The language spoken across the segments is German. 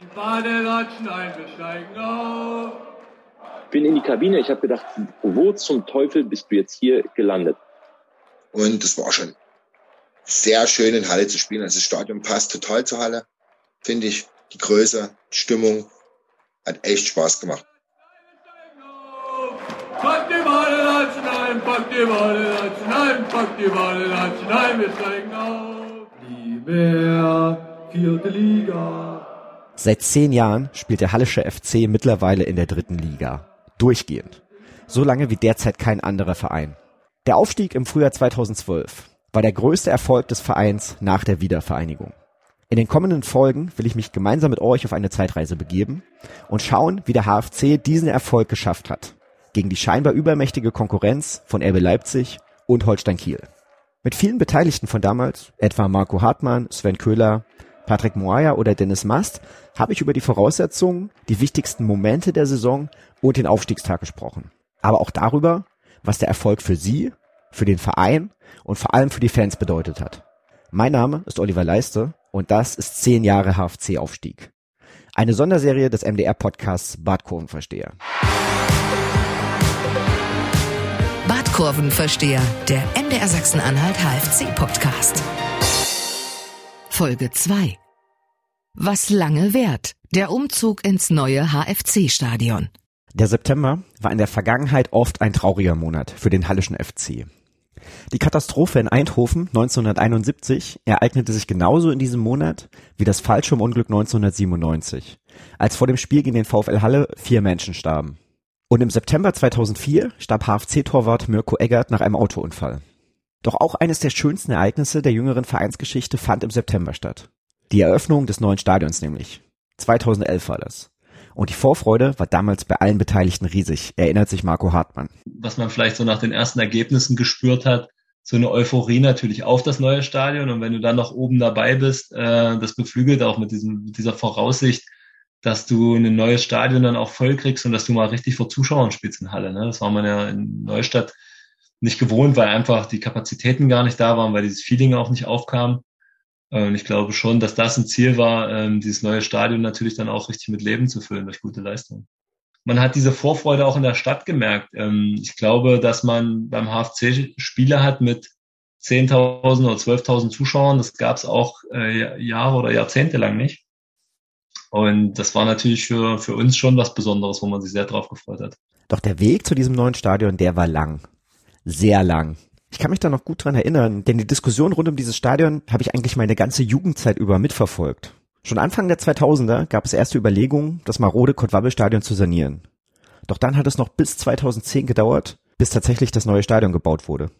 Die Badelatschen ein, wir steigen auf. Bin in die Kabine, ich habe gedacht, wo zum Teufel bist du jetzt hier gelandet? Und es war schon sehr schön in Halle zu spielen. Also das Stadion passt total zur Halle, finde ich. Die Größe, die Stimmung, hat echt Spaß gemacht. Pack die Badelatschen ein, pack die Badelatschen ein, pack die Badelatschen ein, wir steigen auf. Die Meer, vierte Liga. Seit zehn Jahren spielt der Hallische FC mittlerweile in der dritten Liga. Durchgehend. So lange wie derzeit kein anderer Verein. Der Aufstieg im Frühjahr 2012 war der größte Erfolg des Vereins nach der Wiedervereinigung. In den kommenden Folgen will ich mich gemeinsam mit euch auf eine Zeitreise begeben und schauen, wie der HFC diesen Erfolg geschafft hat. Gegen die scheinbar übermächtige Konkurrenz von RB Leipzig und Holstein Kiel. Mit vielen Beteiligten von damals, etwa Marco Hartmann, Sven Köhler, Patrick Moaya oder Dennis Mast, habe ich über die Voraussetzungen, die wichtigsten Momente der Saison und den Aufstiegstag gesprochen. Aber auch darüber, was der Erfolg für sie, für den Verein und vor allem für die Fans bedeutet hat. Mein Name ist Oliver Leiste und das ist 10 Jahre HFC-Aufstieg. Eine Sonderserie des MDR-Podcasts Badkurvenversteher. Badkurvenversteher, der MDR Sachsen-Anhalt HFC-Podcast. Folge 2. Was lange währt. Der Umzug ins neue HFC-Stadion. Der September war in der Vergangenheit oft ein trauriger Monat für den Hallischen FC. Die Katastrophe in Eindhoven 1971 ereignete sich genauso in diesem Monat wie das Fallschirmunglück 1997, als vor dem Spiel gegen den VfL Halle vier Menschen starben. Und im September 2004 starb HFC-Torwart Mirko Eggert nach einem Autounfall. Doch auch eines der schönsten Ereignisse der jüngeren Vereinsgeschichte fand im September statt. Die Eröffnung des neuen Stadions nämlich. 2011 war das. Und die Vorfreude war damals bei allen Beteiligten riesig, erinnert sich Marco Hartmann. Was man vielleicht so nach den ersten Ergebnissen gespürt hat, so eine Euphorie natürlich auf das neue Stadion. Und wenn du dann noch oben dabei bist, äh, das beflügelt auch mit, diesem, mit dieser Voraussicht, dass du ein neues Stadion dann auch voll kriegst und dass du mal richtig vor Zuschauern spielst in Halle. Ne? Das war man ja in Neustadt nicht gewohnt, weil einfach die Kapazitäten gar nicht da waren, weil dieses Feeling auch nicht aufkam. Und ich glaube schon, dass das ein Ziel war, ähm, dieses neue Stadion natürlich dann auch richtig mit Leben zu füllen durch gute Leistung. Man hat diese Vorfreude auch in der Stadt gemerkt. Ähm, ich glaube, dass man beim HFC Spiele hat mit 10.000 oder 12.000 Zuschauern. Das gab es auch äh, Jahre oder Jahrzehnte lang nicht. Und das war natürlich für, für uns schon was Besonderes, wo man sich sehr drauf gefreut hat. Doch der Weg zu diesem neuen Stadion, der war lang. Sehr lang. Ich kann mich da noch gut dran erinnern, denn die Diskussion rund um dieses Stadion habe ich eigentlich meine ganze Jugendzeit über mitverfolgt. Schon Anfang der 2000er gab es erste Überlegungen, das marode Kottwabbel-Stadion zu sanieren. Doch dann hat es noch bis 2010 gedauert, bis tatsächlich das neue Stadion gebaut wurde.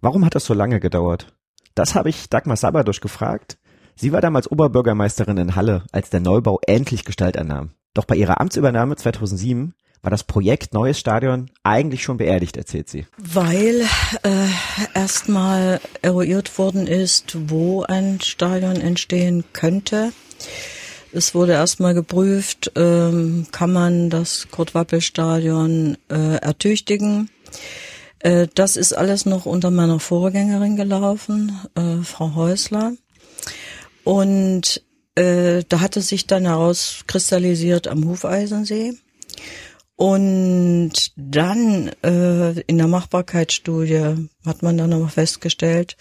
Warum hat das so lange gedauert? Das habe ich Dagmar Sabadosch gefragt. Sie war damals Oberbürgermeisterin in Halle, als der Neubau endlich Gestalt annahm. Doch bei ihrer Amtsübernahme 2007 war das Projekt Neues Stadion eigentlich schon beerdigt, erzählt sie. Weil äh, erstmal eruiert worden ist, wo ein Stadion entstehen könnte. Es wurde erstmal geprüft, ähm, kann man das Kurt-Wappel-Stadion äh, ertüchtigen. Äh, das ist alles noch unter meiner Vorgängerin gelaufen, äh, Frau Häusler. Und äh, da hatte sich dann herauskristallisiert am Hufeisensee. Und dann äh, in der Machbarkeitsstudie hat man dann aber festgestellt,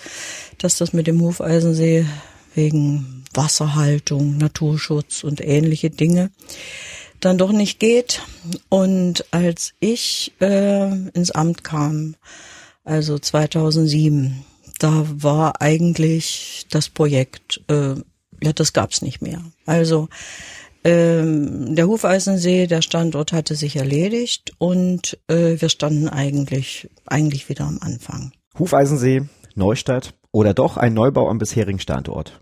dass das mit dem Hufeisensee wegen Wasserhaltung, Naturschutz und ähnliche Dinge dann doch nicht geht. Und als ich äh, ins Amt kam, also 2007, da war eigentlich das Projekt, äh, ja, das gab's nicht mehr. Also ähm, der Hufeisensee, der Standort hatte sich erledigt und äh, wir standen eigentlich, eigentlich wieder am Anfang. Hufeisensee, Neustadt oder doch ein Neubau am bisherigen Standort?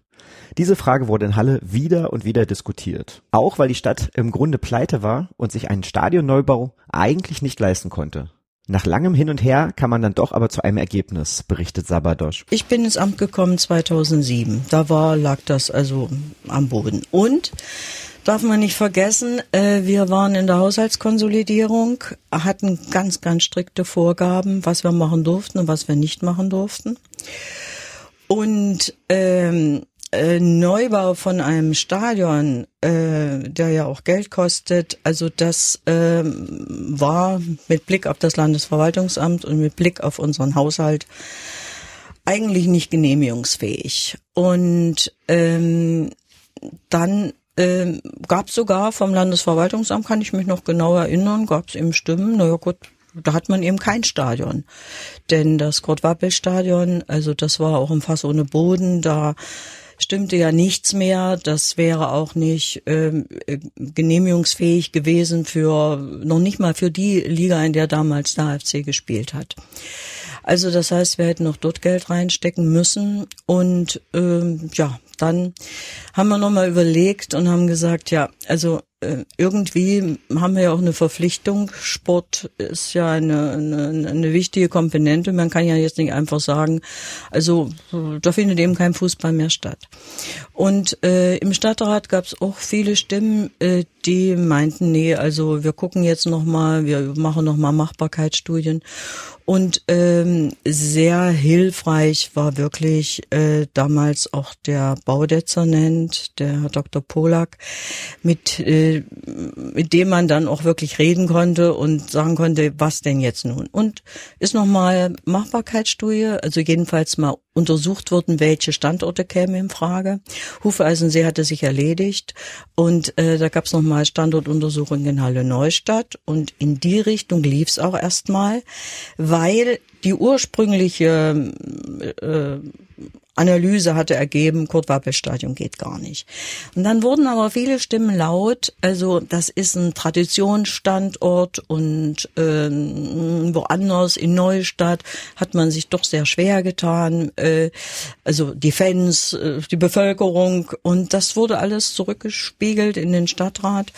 Diese Frage wurde in Halle wieder und wieder diskutiert. Auch weil die Stadt im Grunde pleite war und sich einen Stadionneubau eigentlich nicht leisten konnte. Nach langem Hin und Her kam man dann doch aber zu einem Ergebnis, berichtet Sabadosch. Ich bin ins Amt gekommen 2007. Da war, lag das also am Boden. Und darf man nicht vergessen, äh, wir waren in der Haushaltskonsolidierung, hatten ganz, ganz strikte Vorgaben, was wir machen durften und was wir nicht machen durften. Und ähm, äh, Neubau von einem Stadion, äh, der ja auch Geld kostet, also das äh, war mit Blick auf das Landesverwaltungsamt und mit Blick auf unseren Haushalt eigentlich nicht genehmigungsfähig. Und ähm, dann ähm, gab sogar vom Landesverwaltungsamt, kann ich mich noch genau erinnern, gab es eben Stimmen, naja gut, da hat man eben kein Stadion. Denn das Kurt-Wappel-Stadion, also das war auch ein Fass ohne Boden, da stimmte ja nichts mehr. Das wäre auch nicht ähm, äh, genehmigungsfähig gewesen für, noch nicht mal für die Liga, in der damals der AFC gespielt hat. Also das heißt, wir hätten noch dort Geld reinstecken müssen und ähm, ja, dann haben wir nochmal überlegt und haben gesagt, ja, also irgendwie haben wir ja auch eine Verpflichtung. Sport ist ja eine, eine, eine wichtige Komponente. Man kann ja jetzt nicht einfach sagen, also da findet eben kein Fußball mehr statt. Und äh, im Stadtrat gab es auch viele Stimmen, äh, die meinten, nee, also wir gucken jetzt nochmal, wir machen nochmal Machbarkeitsstudien. Und ähm, sehr hilfreich war wirklich äh, damals auch der Baudezernent, der Herr Dr. Polak, mit, äh, mit dem man dann auch wirklich reden konnte und sagen konnte, was denn jetzt nun? Und ist nochmal Machbarkeitsstudie, also jedenfalls mal untersucht wurden, welche Standorte kämen in Frage. Hufeisensee hatte sich erledigt und äh, da gab es nochmal Standortuntersuchungen in Halle Neustadt und in die Richtung lief es auch erstmal, weil die ursprüngliche äh, Analyse hatte ergeben, Kurt-Wappel-Stadion geht gar nicht. Und dann wurden aber viele Stimmen laut, also das ist ein Traditionsstandort und ähm, woanders in Neustadt hat man sich doch sehr schwer getan, äh, also die Fans, äh, die Bevölkerung und das wurde alles zurückgespiegelt in den Stadtrat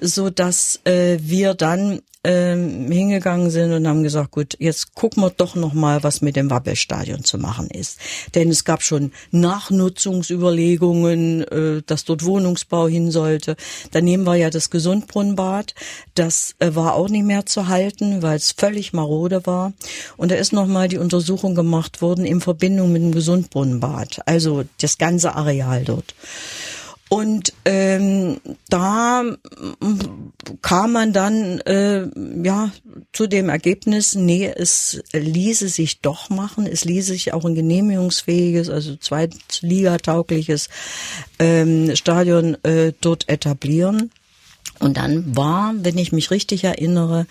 so dass äh, wir dann ähm, hingegangen sind und haben gesagt, gut, jetzt gucken wir doch noch mal, was mit dem Wappelstadion zu machen ist. Denn es gab schon Nachnutzungsüberlegungen, äh, dass dort Wohnungsbau hin sollte. Daneben war ja das Gesundbrunnenbad. Das äh, war auch nicht mehr zu halten, weil es völlig marode war. Und da ist noch mal die Untersuchung gemacht worden in Verbindung mit dem Gesundbrunnenbad. Also das ganze Areal dort. Und ähm, da kam man dann äh, ja zu dem Ergebnis, nee, es ließe sich doch machen, es ließe sich auch ein genehmigungsfähiges, also zweitligataugliches ähm, Stadion äh, dort etablieren. Und dann war, wenn ich mich richtig erinnere,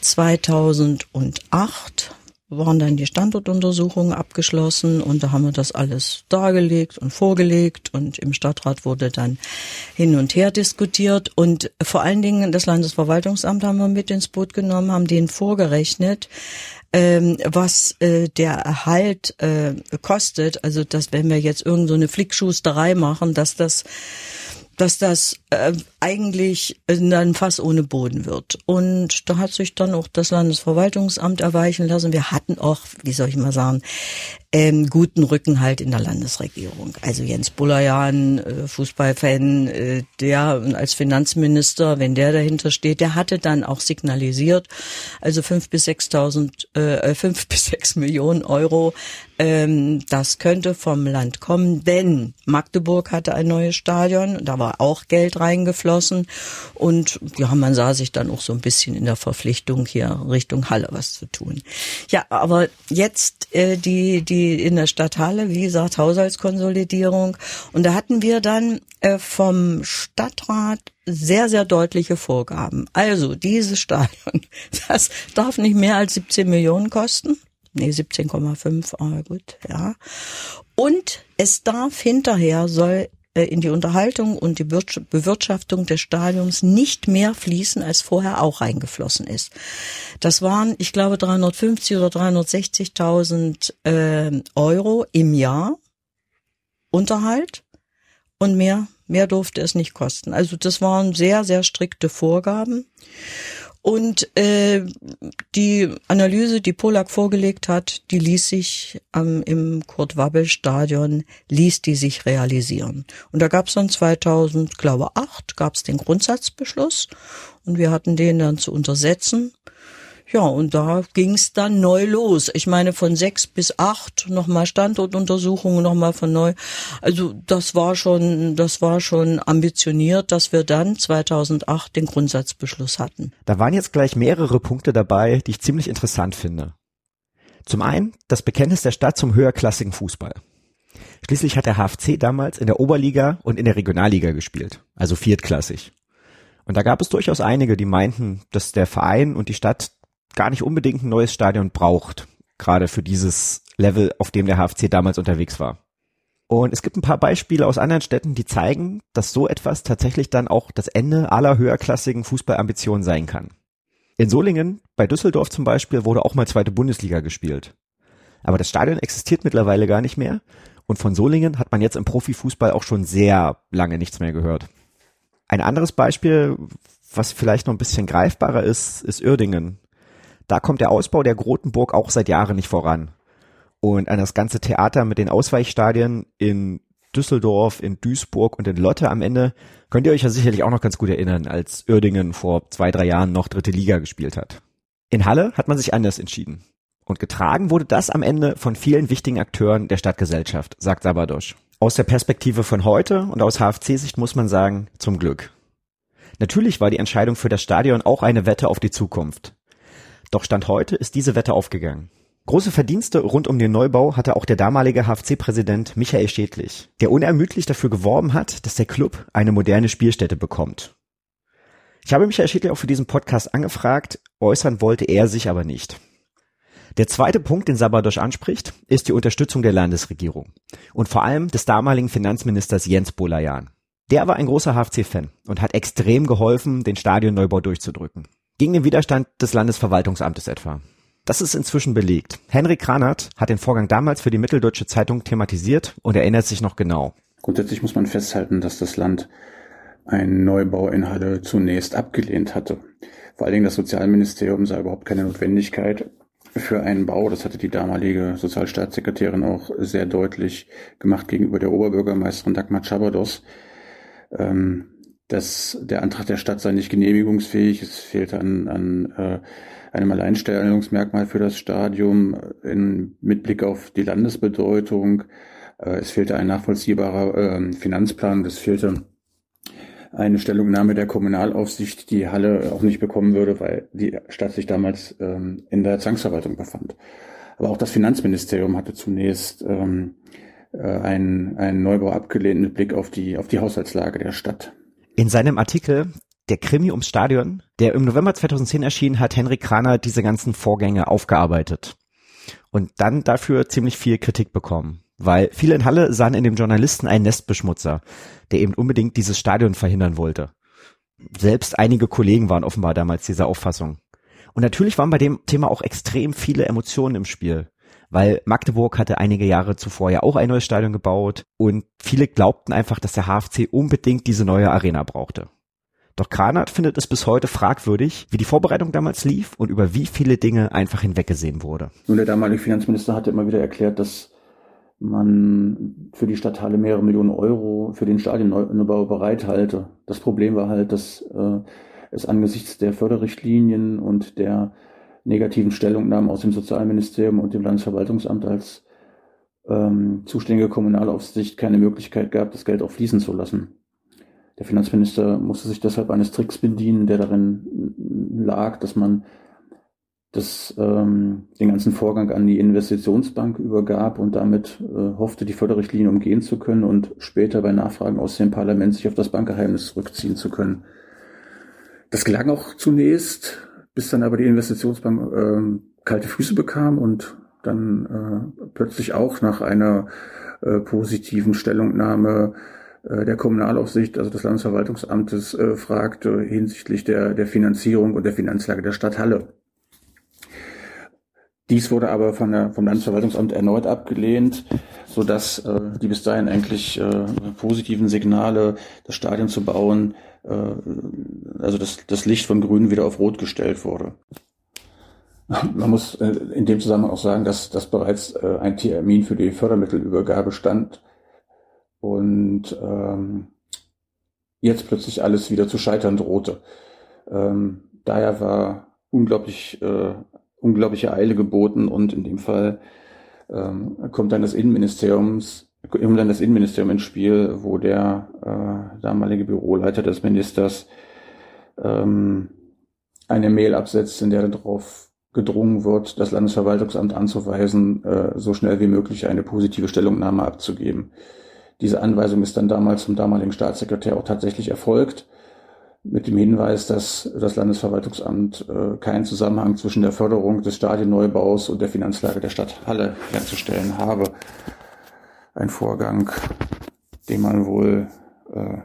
2008 waren dann die Standortuntersuchungen abgeschlossen und da haben wir das alles dargelegt und vorgelegt und im Stadtrat wurde dann hin und her diskutiert. Und vor allen Dingen das Landesverwaltungsamt haben wir mit ins Boot genommen, haben denen vorgerechnet, ähm, was äh, der Erhalt äh, kostet, also dass wenn wir jetzt irgend so Flickschusterei machen, dass das dass das äh, eigentlich dann Fass ohne Boden wird. Und da hat sich dann auch das Landesverwaltungsamt erweichen lassen. Wir hatten auch, wie soll ich mal sagen, ähm, guten Rückenhalt in der Landesregierung. Also Jens Bullerjan, äh, Fußballfan, äh, der als Finanzminister, wenn der dahinter steht, der hatte dann auch signalisiert, also fünf bis sechstausend, äh, fünf bis sechs Millionen Euro, ähm, das könnte vom Land kommen, denn Magdeburg hatte ein neues Stadion, da war auch Geld reingeflossen und ja, man sah sich dann auch so ein bisschen in der Verpflichtung hier Richtung Halle was zu tun. Ja, aber jetzt äh, die die in der Stadthalle, wie gesagt, Haushaltskonsolidierung. Und da hatten wir dann äh, vom Stadtrat sehr, sehr deutliche Vorgaben. Also dieses Stadion, das darf nicht mehr als 17 Millionen kosten. Nee, 17,5, aber gut, ja. Und es darf hinterher, soll in die Unterhaltung und die Bewirtschaftung des Stadions nicht mehr fließen, als vorher auch reingeflossen ist. Das waren, ich glaube, 350 oder 360.000 äh, Euro im Jahr Unterhalt und mehr, mehr durfte es nicht kosten. Also das waren sehr, sehr strikte Vorgaben. Und äh, die Analyse, die Polak vorgelegt hat, die ließ sich ähm, im Kurt-Wabbel-Stadion, ließ die sich realisieren. Und da gab es dann 2000, glaube acht, gab es den Grundsatzbeschluss und wir hatten den dann zu untersetzen. Ja, und da ging's dann neu los. Ich meine, von sechs bis acht nochmal Standortuntersuchungen, nochmal von neu. Also das war schon, das war schon ambitioniert, dass wir dann 2008 den Grundsatzbeschluss hatten. Da waren jetzt gleich mehrere Punkte dabei, die ich ziemlich interessant finde. Zum einen das Bekenntnis der Stadt zum höherklassigen Fußball. Schließlich hat der HFC damals in der Oberliga und in der Regionalliga gespielt, also viertklassig. Und da gab es durchaus einige, die meinten, dass der Verein und die Stadt gar nicht unbedingt ein neues Stadion braucht, gerade für dieses Level, auf dem der HFC damals unterwegs war. Und es gibt ein paar Beispiele aus anderen Städten, die zeigen, dass so etwas tatsächlich dann auch das Ende aller höherklassigen Fußballambitionen sein kann. In Solingen, bei Düsseldorf zum Beispiel, wurde auch mal zweite Bundesliga gespielt. Aber das Stadion existiert mittlerweile gar nicht mehr und von Solingen hat man jetzt im Profifußball auch schon sehr lange nichts mehr gehört. Ein anderes Beispiel, was vielleicht noch ein bisschen greifbarer ist, ist Uerdingen. Da kommt der Ausbau der Grotenburg auch seit Jahren nicht voran. Und an das ganze Theater mit den Ausweichstadien in Düsseldorf, in Duisburg und in Lotte am Ende könnt ihr euch ja sicherlich auch noch ganz gut erinnern, als Uerdingen vor zwei, drei Jahren noch dritte Liga gespielt hat. In Halle hat man sich anders entschieden. Und getragen wurde das am Ende von vielen wichtigen Akteuren der Stadtgesellschaft, sagt Sabadosch. Aus der Perspektive von heute und aus HFC-Sicht muss man sagen, zum Glück. Natürlich war die Entscheidung für das Stadion auch eine Wette auf die Zukunft. Doch Stand heute ist diese Wette aufgegangen. Große Verdienste rund um den Neubau hatte auch der damalige HFC-Präsident Michael Schädlich, der unermüdlich dafür geworben hat, dass der Club eine moderne Spielstätte bekommt. Ich habe Michael Schädlich auch für diesen Podcast angefragt, äußern wollte er sich aber nicht. Der zweite Punkt, den Sabadosch anspricht, ist die Unterstützung der Landesregierung und vor allem des damaligen Finanzministers Jens Bolayan. Der war ein großer HFC-Fan und hat extrem geholfen, den Stadionneubau durchzudrücken. Gegen den Widerstand des Landesverwaltungsamtes etwa. Das ist inzwischen belegt. Henrik Kranert hat den Vorgang damals für die Mitteldeutsche Zeitung thematisiert und erinnert sich noch genau. Grundsätzlich muss man festhalten, dass das Land einen Neubau in Halle zunächst abgelehnt hatte. Vor allen Dingen das Sozialministerium sah überhaupt keine Notwendigkeit, für einen Bau. Das hatte die damalige Sozialstaatssekretärin auch sehr deutlich gemacht gegenüber der Oberbürgermeisterin Dagmar Chabados. Ähm, dass der Antrag der Stadt sei nicht genehmigungsfähig. Es fehlte an, an äh, einem Alleinstellungsmerkmal für das Stadium in, mit Blick auf die Landesbedeutung. Äh, es fehlte ein nachvollziehbarer äh, Finanzplan. Es fehlte eine Stellungnahme der Kommunalaufsicht die Halle auch nicht bekommen würde, weil die Stadt sich damals ähm, in der Zwangsverwaltung befand. Aber auch das Finanzministerium hatte zunächst ähm, äh, einen, einen Neubau abgelehnt mit Blick auf die, auf die Haushaltslage der Stadt. In seinem Artikel der Krimi ums Stadion, der im November 2010 erschien, hat Henrik Kraner diese ganzen Vorgänge aufgearbeitet und dann dafür ziemlich viel Kritik bekommen weil viele in Halle sahen in dem Journalisten einen Nestbeschmutzer, der eben unbedingt dieses Stadion verhindern wollte. Selbst einige Kollegen waren offenbar damals dieser Auffassung. Und natürlich waren bei dem Thema auch extrem viele Emotionen im Spiel, weil Magdeburg hatte einige Jahre zuvor ja auch ein neues Stadion gebaut und viele glaubten einfach, dass der HFC unbedingt diese neue Arena brauchte. Doch Kranert findet es bis heute fragwürdig, wie die Vorbereitung damals lief und über wie viele Dinge einfach hinweggesehen wurde. Nun, der damalige Finanzminister hatte immer wieder erklärt, dass man für die Stadthalle mehrere Millionen Euro für den Stadionneubau bereithalte. Das Problem war halt, dass äh, es angesichts der Förderrichtlinien und der negativen Stellungnahmen aus dem Sozialministerium und dem Landesverwaltungsamt als ähm, zuständige Kommunalaufsicht keine Möglichkeit gab, das Geld auch fließen zu lassen. Der Finanzminister musste sich deshalb eines Tricks bedienen, der darin lag, dass man das, ähm, den ganzen Vorgang an die Investitionsbank übergab und damit äh, hoffte, die Förderrichtlinie umgehen zu können und später bei Nachfragen aus dem Parlament sich auf das Bankgeheimnis zurückziehen zu können. Das gelang auch zunächst, bis dann aber die Investitionsbank äh, kalte Füße bekam und dann äh, plötzlich auch nach einer äh, positiven Stellungnahme äh, der Kommunalaufsicht, also des Landesverwaltungsamtes, äh, fragte hinsichtlich der, der Finanzierung und der Finanzlage der Stadt Halle. Dies wurde aber von der, vom Landesverwaltungsamt erneut abgelehnt, so dass äh, die bis dahin eigentlich äh, positiven Signale, das Stadion zu bauen, äh, also das, das Licht von Grün wieder auf Rot gestellt wurde. Man muss äh, in dem Zusammenhang auch sagen, dass, dass bereits äh, ein Termin für die Fördermittelübergabe stand und ähm, jetzt plötzlich alles wieder zu scheitern drohte. Ähm, daher war unglaublich, äh, unglaubliche Eile geboten und in dem Fall ähm, kommt dann das Innenministeriums, kommt dann das Innenministerium ins Spiel, wo der äh, damalige Büroleiter des Ministers ähm, eine Mail absetzt, in der darauf gedrungen wird, das Landesverwaltungsamt anzuweisen, äh, so schnell wie möglich eine positive Stellungnahme abzugeben. Diese Anweisung ist dann damals zum damaligen Staatssekretär auch tatsächlich erfolgt, mit dem Hinweis, dass das Landesverwaltungsamt äh, keinen Zusammenhang zwischen der Förderung des Stadionneubaus und der Finanzlage der Stadt Halle herzustellen habe. Ein Vorgang, den man wohl äh,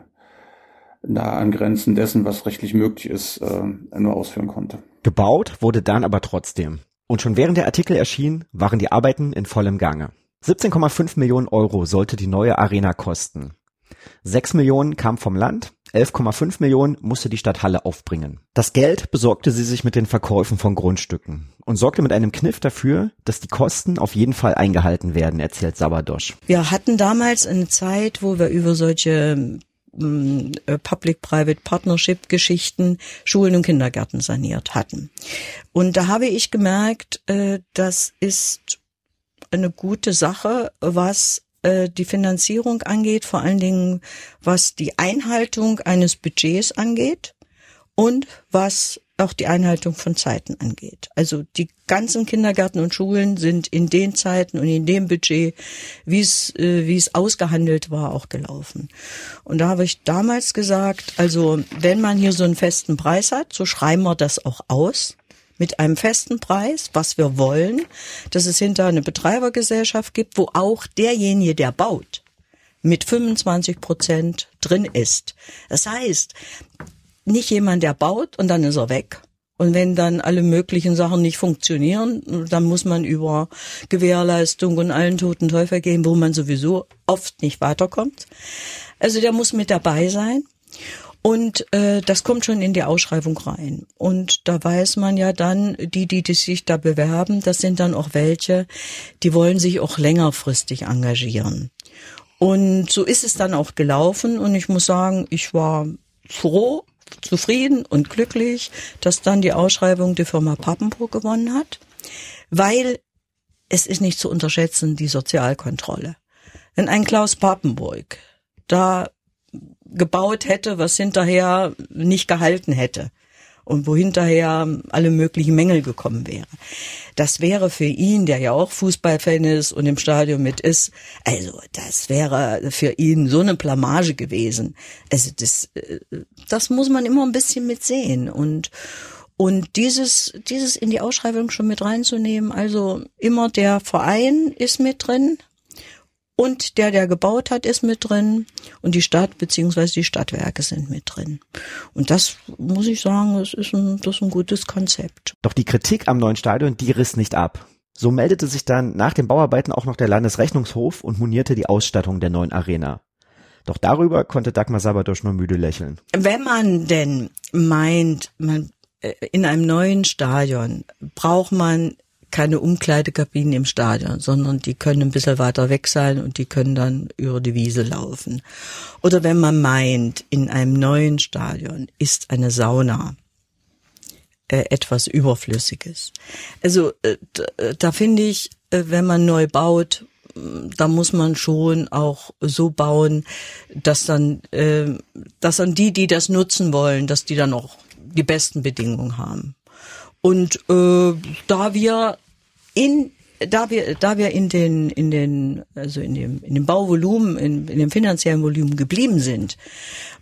nah an Grenzen dessen, was rechtlich möglich ist, äh, nur ausführen konnte. Gebaut wurde dann aber trotzdem. Und schon während der Artikel erschien, waren die Arbeiten in vollem Gange. 17,5 Millionen Euro sollte die neue Arena kosten. 6 Millionen kam vom Land, 11,5 Millionen musste die Stadt Halle aufbringen. Das Geld besorgte sie sich mit den Verkäufen von Grundstücken und sorgte mit einem Kniff dafür, dass die Kosten auf jeden Fall eingehalten werden, erzählt Sabadosch. Wir hatten damals eine Zeit, wo wir über solche äh, Public-Private Partnership Geschichten Schulen und Kindergärten saniert hatten. Und da habe ich gemerkt, äh, das ist eine gute Sache, was äh, die Finanzierung angeht, vor allen Dingen was die Einhaltung eines Budgets angeht und was auch die Einhaltung von Zeiten angeht. Also die ganzen Kindergärten und Schulen sind in den Zeiten und in dem Budget, wie es äh, wie es ausgehandelt war, auch gelaufen. Und da habe ich damals gesagt, also wenn man hier so einen festen Preis hat, so schreiben wir das auch aus mit einem festen Preis, was wir wollen, dass es hinter eine Betreibergesellschaft gibt, wo auch derjenige, der baut, mit 25 Prozent drin ist. Das heißt, nicht jemand, der baut und dann ist er weg. Und wenn dann alle möglichen Sachen nicht funktionieren, dann muss man über Gewährleistung und allen toten Teufel gehen, wo man sowieso oft nicht weiterkommt. Also der muss mit dabei sein. Und äh, das kommt schon in die Ausschreibung rein. Und da weiß man ja dann, die, die, die sich da bewerben, das sind dann auch welche, die wollen sich auch längerfristig engagieren. Und so ist es dann auch gelaufen. Und ich muss sagen, ich war froh, zufrieden und glücklich, dass dann die Ausschreibung die Firma Pappenburg gewonnen hat, weil es ist nicht zu unterschätzen, die Sozialkontrolle. Wenn ein Klaus Pappenburg da gebaut hätte, was hinterher nicht gehalten hätte, und wo hinterher alle möglichen Mängel gekommen wäre. Das wäre für ihn, der ja auch Fußballfan ist und im Stadion mit ist, also das wäre für ihn so eine Blamage gewesen. Also das, äh, das muss man immer ein bisschen mitsehen und und dieses, dieses in die Ausschreibung schon mit reinzunehmen, also immer der Verein ist mit drin, und der, der gebaut hat, ist mit drin. Und die Stadt beziehungsweise die Stadtwerke sind mit drin. Und das muss ich sagen, das ist ein, das ist ein gutes Konzept. Doch die Kritik am neuen Stadion, die riss nicht ab. So meldete sich dann nach den Bauarbeiten auch noch der Landesrechnungshof und monierte die Ausstattung der neuen Arena. Doch darüber konnte Dagmar Sabadosch nur müde lächeln. Wenn man denn meint, man äh, in einem neuen Stadion braucht man keine Umkleidekabinen im Stadion, sondern die können ein bisschen weiter weg sein und die können dann über die Wiese laufen. Oder wenn man meint, in einem neuen Stadion ist eine Sauna äh, etwas Überflüssiges. Also äh, da, da finde ich, äh, wenn man neu baut, da muss man schon auch so bauen, dass dann, äh, dass dann die, die das nutzen wollen, dass die dann auch die besten Bedingungen haben. Und äh, da wir in da wir da wir in den in den also in dem in dem Bauvolumen in, in dem finanziellen Volumen geblieben sind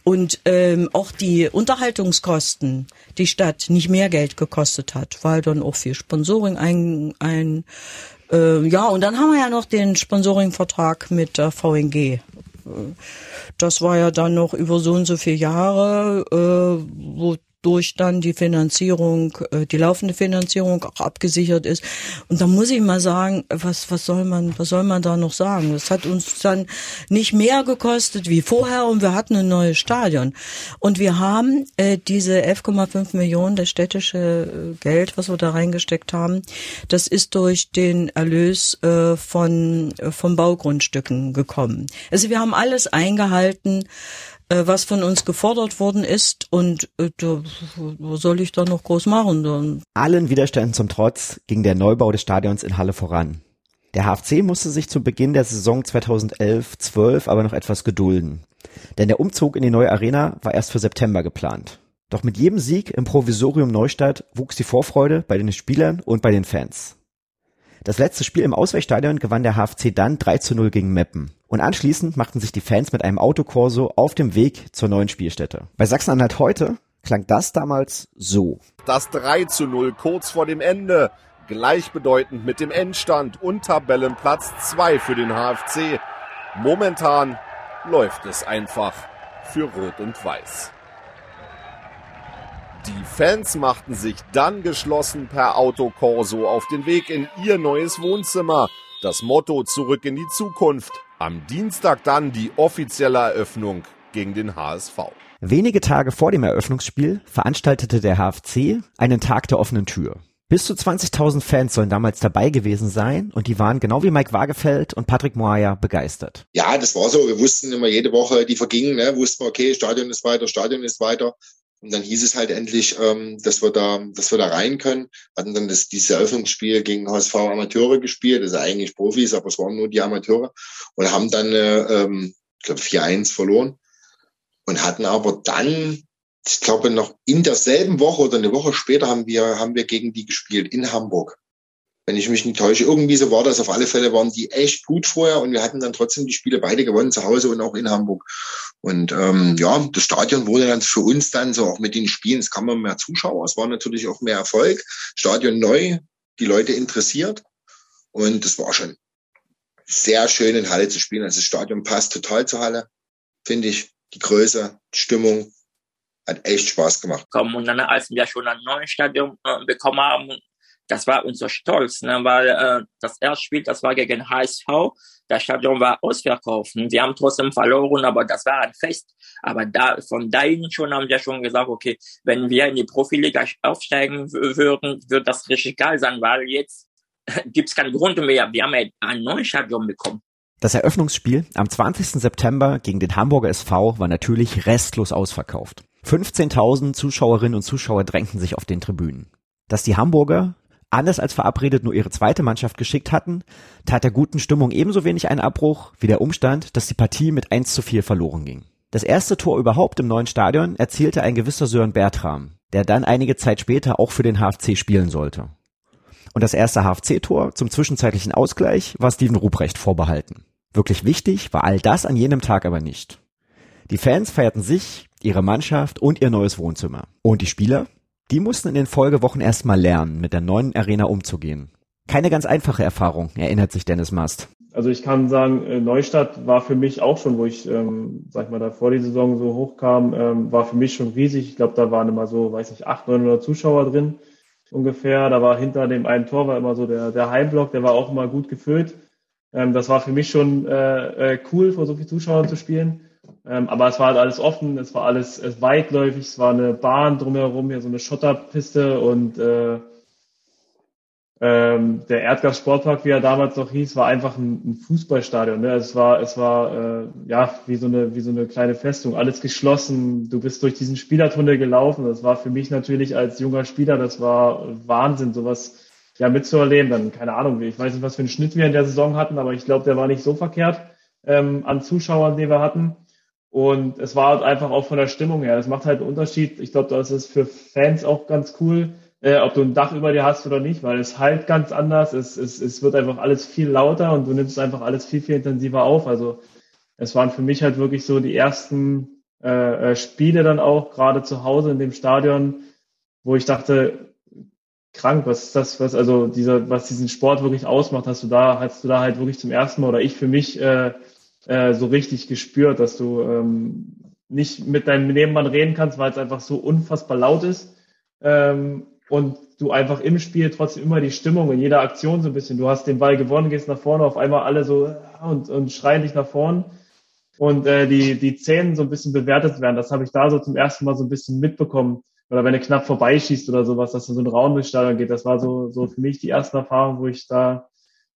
und ähm, auch die Unterhaltungskosten die Stadt nicht mehr Geld gekostet hat, weil dann auch viel Sponsoring ein, ein äh, ja und dann haben wir ja noch den Sponsoringvertrag mit der VNG das war ja dann noch über so und so viele Jahre, äh, wo durch dann die Finanzierung, äh, die laufende Finanzierung auch abgesichert ist. Und da muss ich mal sagen, was, was soll man, was soll man da noch sagen? Das hat uns dann nicht mehr gekostet wie vorher und wir hatten ein neues Stadion. Und wir haben äh, diese 11,5 Millionen, das städtische äh, Geld, was wir da reingesteckt haben, das ist durch den Erlös äh, von, äh, von Baugrundstücken gekommen. Also wir haben alles eingehalten, was von uns gefordert worden ist und äh, da, was soll ich da noch groß machen? Dann? Allen Widerständen zum Trotz ging der Neubau des Stadions in Halle voran. Der HFC musste sich zu Beginn der Saison 2011-12 aber noch etwas gedulden. Denn der Umzug in die neue Arena war erst für September geplant. Doch mit jedem Sieg im Provisorium Neustadt wuchs die Vorfreude bei den Spielern und bei den Fans. Das letzte Spiel im Ausweichstadion gewann der HFC dann 3 zu 0 gegen Meppen. Und anschließend machten sich die Fans mit einem Autokorso auf dem Weg zur neuen Spielstätte. Bei Sachsen-Anhalt heute klang das damals so. Das 3 zu 0 kurz vor dem Ende. Gleichbedeutend mit dem Endstand und Tabellenplatz 2 für den HFC. Momentan läuft es einfach für Rot und Weiß. Die Fans machten sich dann geschlossen per Autokorso auf den Weg in ihr neues Wohnzimmer. Das Motto Zurück in die Zukunft. Am Dienstag dann die offizielle Eröffnung gegen den HSV. Wenige Tage vor dem Eröffnungsspiel veranstaltete der HFC einen Tag der offenen Tür. Bis zu 20.000 Fans sollen damals dabei gewesen sein und die waren genau wie Mike Wagefeld und Patrick Moaya begeistert. Ja, das war so. Wir wussten immer jede Woche, die vergingen, ne, wussten wir, okay, Stadion ist weiter, Stadion ist weiter. Und dann hieß es halt endlich, ähm, dass wir da, dass wir da rein können. Hatten dann das, dieses Eröffnungsspiel gegen HSV Amateure gespielt, also eigentlich Profis, aber es waren nur die Amateure und haben dann, äh, ähm, ich glaube, 4-1 verloren und hatten aber dann, ich glaube, noch in derselben Woche oder eine Woche später haben wir, haben wir gegen die gespielt in Hamburg wenn ich mich nicht täusche. Irgendwie so war das. Auf alle Fälle waren die echt gut vorher und wir hatten dann trotzdem die Spiele beide gewonnen, zu Hause und auch in Hamburg. Und ähm, ja, das Stadion wurde dann für uns dann so auch mit den Spielen, es kamen mehr Zuschauer, es war natürlich auch mehr Erfolg. Stadion neu, die Leute interessiert und das war schon sehr schön in Halle zu spielen. Also das Stadion passt total zur Halle, finde ich. Die Größe, die Stimmung, hat echt Spaß gemacht. Und dann, als wir schon ein neues Stadion äh, bekommen haben, das war unser Stolz, ne? weil äh, das erste Spiel, das war gegen HSV, das Stadion war ausverkauft. Wir haben trotzdem verloren, aber das war ein Fest. Aber da von dahin schon haben wir schon gesagt, okay, wenn wir in die Profiliga aufsteigen würden, wird das richtig geil sein, weil jetzt gibt es keinen Grund mehr. Wir haben ein neues Stadion bekommen. Das Eröffnungsspiel am 20. September gegen den Hamburger SV war natürlich restlos ausverkauft. 15.000 Zuschauerinnen und Zuschauer drängten sich auf den Tribünen. Dass die Hamburger anders als verabredet nur ihre zweite Mannschaft geschickt hatten, tat der guten Stimmung ebenso wenig einen Abbruch wie der Umstand, dass die Partie mit 1 zu 4 verloren ging. Das erste Tor überhaupt im neuen Stadion erzielte ein gewisser Sören Bertram, der dann einige Zeit später auch für den HFC spielen sollte. Und das erste HFC-Tor zum zwischenzeitlichen Ausgleich war Steven Ruprecht vorbehalten. Wirklich wichtig war all das an jenem Tag aber nicht. Die Fans feierten sich, ihre Mannschaft und ihr neues Wohnzimmer. Und die Spieler? Die mussten in den Folgewochen erstmal lernen, mit der neuen Arena umzugehen. Keine ganz einfache Erfahrung, erinnert sich Dennis Mast. Also ich kann sagen, äh, Neustadt war für mich auch schon, wo ich, ähm, sag ich mal, da vor die Saison so hochkam, ähm, war für mich schon riesig. Ich glaube, da waren immer so, weiß ich, 800, 900 Zuschauer drin ungefähr. Da war hinter dem einen Tor war immer so der, der Heimblock, der war auch immer gut gefüllt. Ähm, das war für mich schon äh, äh, cool, vor so vielen Zuschauern zu spielen. Ähm, aber es war halt alles offen, es war alles es weitläufig, es war eine Bahn drumherum, hier so eine Schotterpiste und äh, ähm, der Erdgas Sportpark, wie er damals noch hieß, war einfach ein, ein Fußballstadion. Ne? Also es war, es war äh, ja wie so eine wie so eine kleine Festung, alles geschlossen. Du bist durch diesen Spielertunnel gelaufen. Das war für mich natürlich als junger Spieler, das war Wahnsinn, sowas ja mitzuerleben. Dann keine Ahnung, ich weiß nicht, was für einen Schnitt wir in der Saison hatten, aber ich glaube, der war nicht so verkehrt ähm, an Zuschauern, die wir hatten. Und es war halt einfach auch von der Stimmung her. Das macht halt einen Unterschied. Ich glaube, das ist für Fans auch ganz cool, äh, ob du ein Dach über dir hast oder nicht, weil es halt ganz anders. Es, es, es wird einfach alles viel lauter und du nimmst einfach alles viel, viel intensiver auf. Also es waren für mich halt wirklich so die ersten äh, äh Spiele dann auch, gerade zu Hause in dem Stadion, wo ich dachte, krank, was ist das, was also dieser, was diesen Sport wirklich ausmacht, hast du da, hast du da halt wirklich zum ersten Mal oder ich für mich äh, äh, so richtig gespürt, dass du ähm, nicht mit deinem Nebenmann reden kannst, weil es einfach so unfassbar laut ist. Ähm, und du einfach im Spiel trotzdem immer die Stimmung in jeder Aktion so ein bisschen. Du hast den Ball gewonnen, gehst nach vorne, auf einmal alle so und, und schreien dich nach vorne und äh, die, die Zähne so ein bisschen bewertet werden. Das habe ich da so zum ersten Mal so ein bisschen mitbekommen. Oder wenn er knapp vorbeischießt oder sowas, dass da so ein Raum durchs Stadion geht. Das war so, so für mich die erste Erfahrung, wo ich da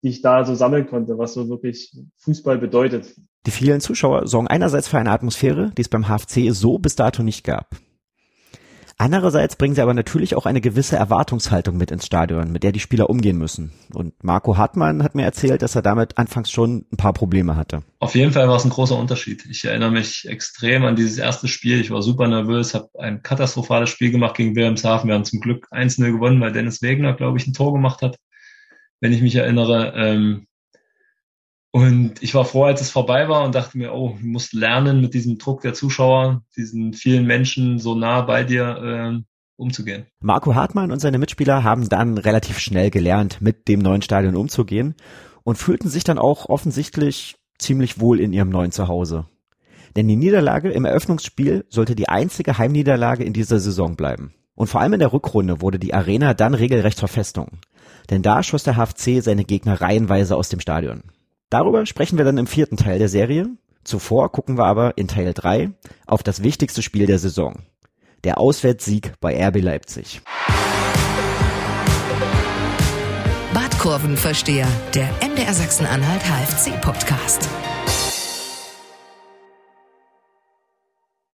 die ich da so sammeln konnte, was so wirklich Fußball bedeutet. Die vielen Zuschauer sorgen einerseits für eine Atmosphäre, die es beim HFC so bis dato nicht gab. Andererseits bringen sie aber natürlich auch eine gewisse Erwartungshaltung mit ins Stadion, mit der die Spieler umgehen müssen. Und Marco Hartmann hat mir erzählt, dass er damit anfangs schon ein paar Probleme hatte. Auf jeden Fall war es ein großer Unterschied. Ich erinnere mich extrem an dieses erste Spiel. Ich war super nervös, habe ein katastrophales Spiel gemacht gegen Wilhelmshaven. Wir haben zum Glück 1-0 gewonnen, weil Dennis Wegner, glaube ich, ein Tor gemacht hat, wenn ich mich erinnere. Ähm, und ich war froh, als es vorbei war und dachte mir, oh, du musst lernen, mit diesem Druck der Zuschauer, diesen vielen Menschen so nah bei dir äh, umzugehen. Marco Hartmann und seine Mitspieler haben dann relativ schnell gelernt, mit dem neuen Stadion umzugehen und fühlten sich dann auch offensichtlich ziemlich wohl in ihrem neuen Zuhause. Denn die Niederlage im Eröffnungsspiel sollte die einzige Heimniederlage in dieser Saison bleiben. Und vor allem in der Rückrunde wurde die Arena dann regelrecht zur Festung. Denn da schoss der HFC seine Gegner reihenweise aus dem Stadion. Darüber sprechen wir dann im vierten Teil der Serie. Zuvor gucken wir aber in Teil 3 auf das wichtigste Spiel der Saison. Der Auswärtssieg bei RB Leipzig. Badkurvenversteher, der MDR Sachsen-Anhalt HFC Podcast.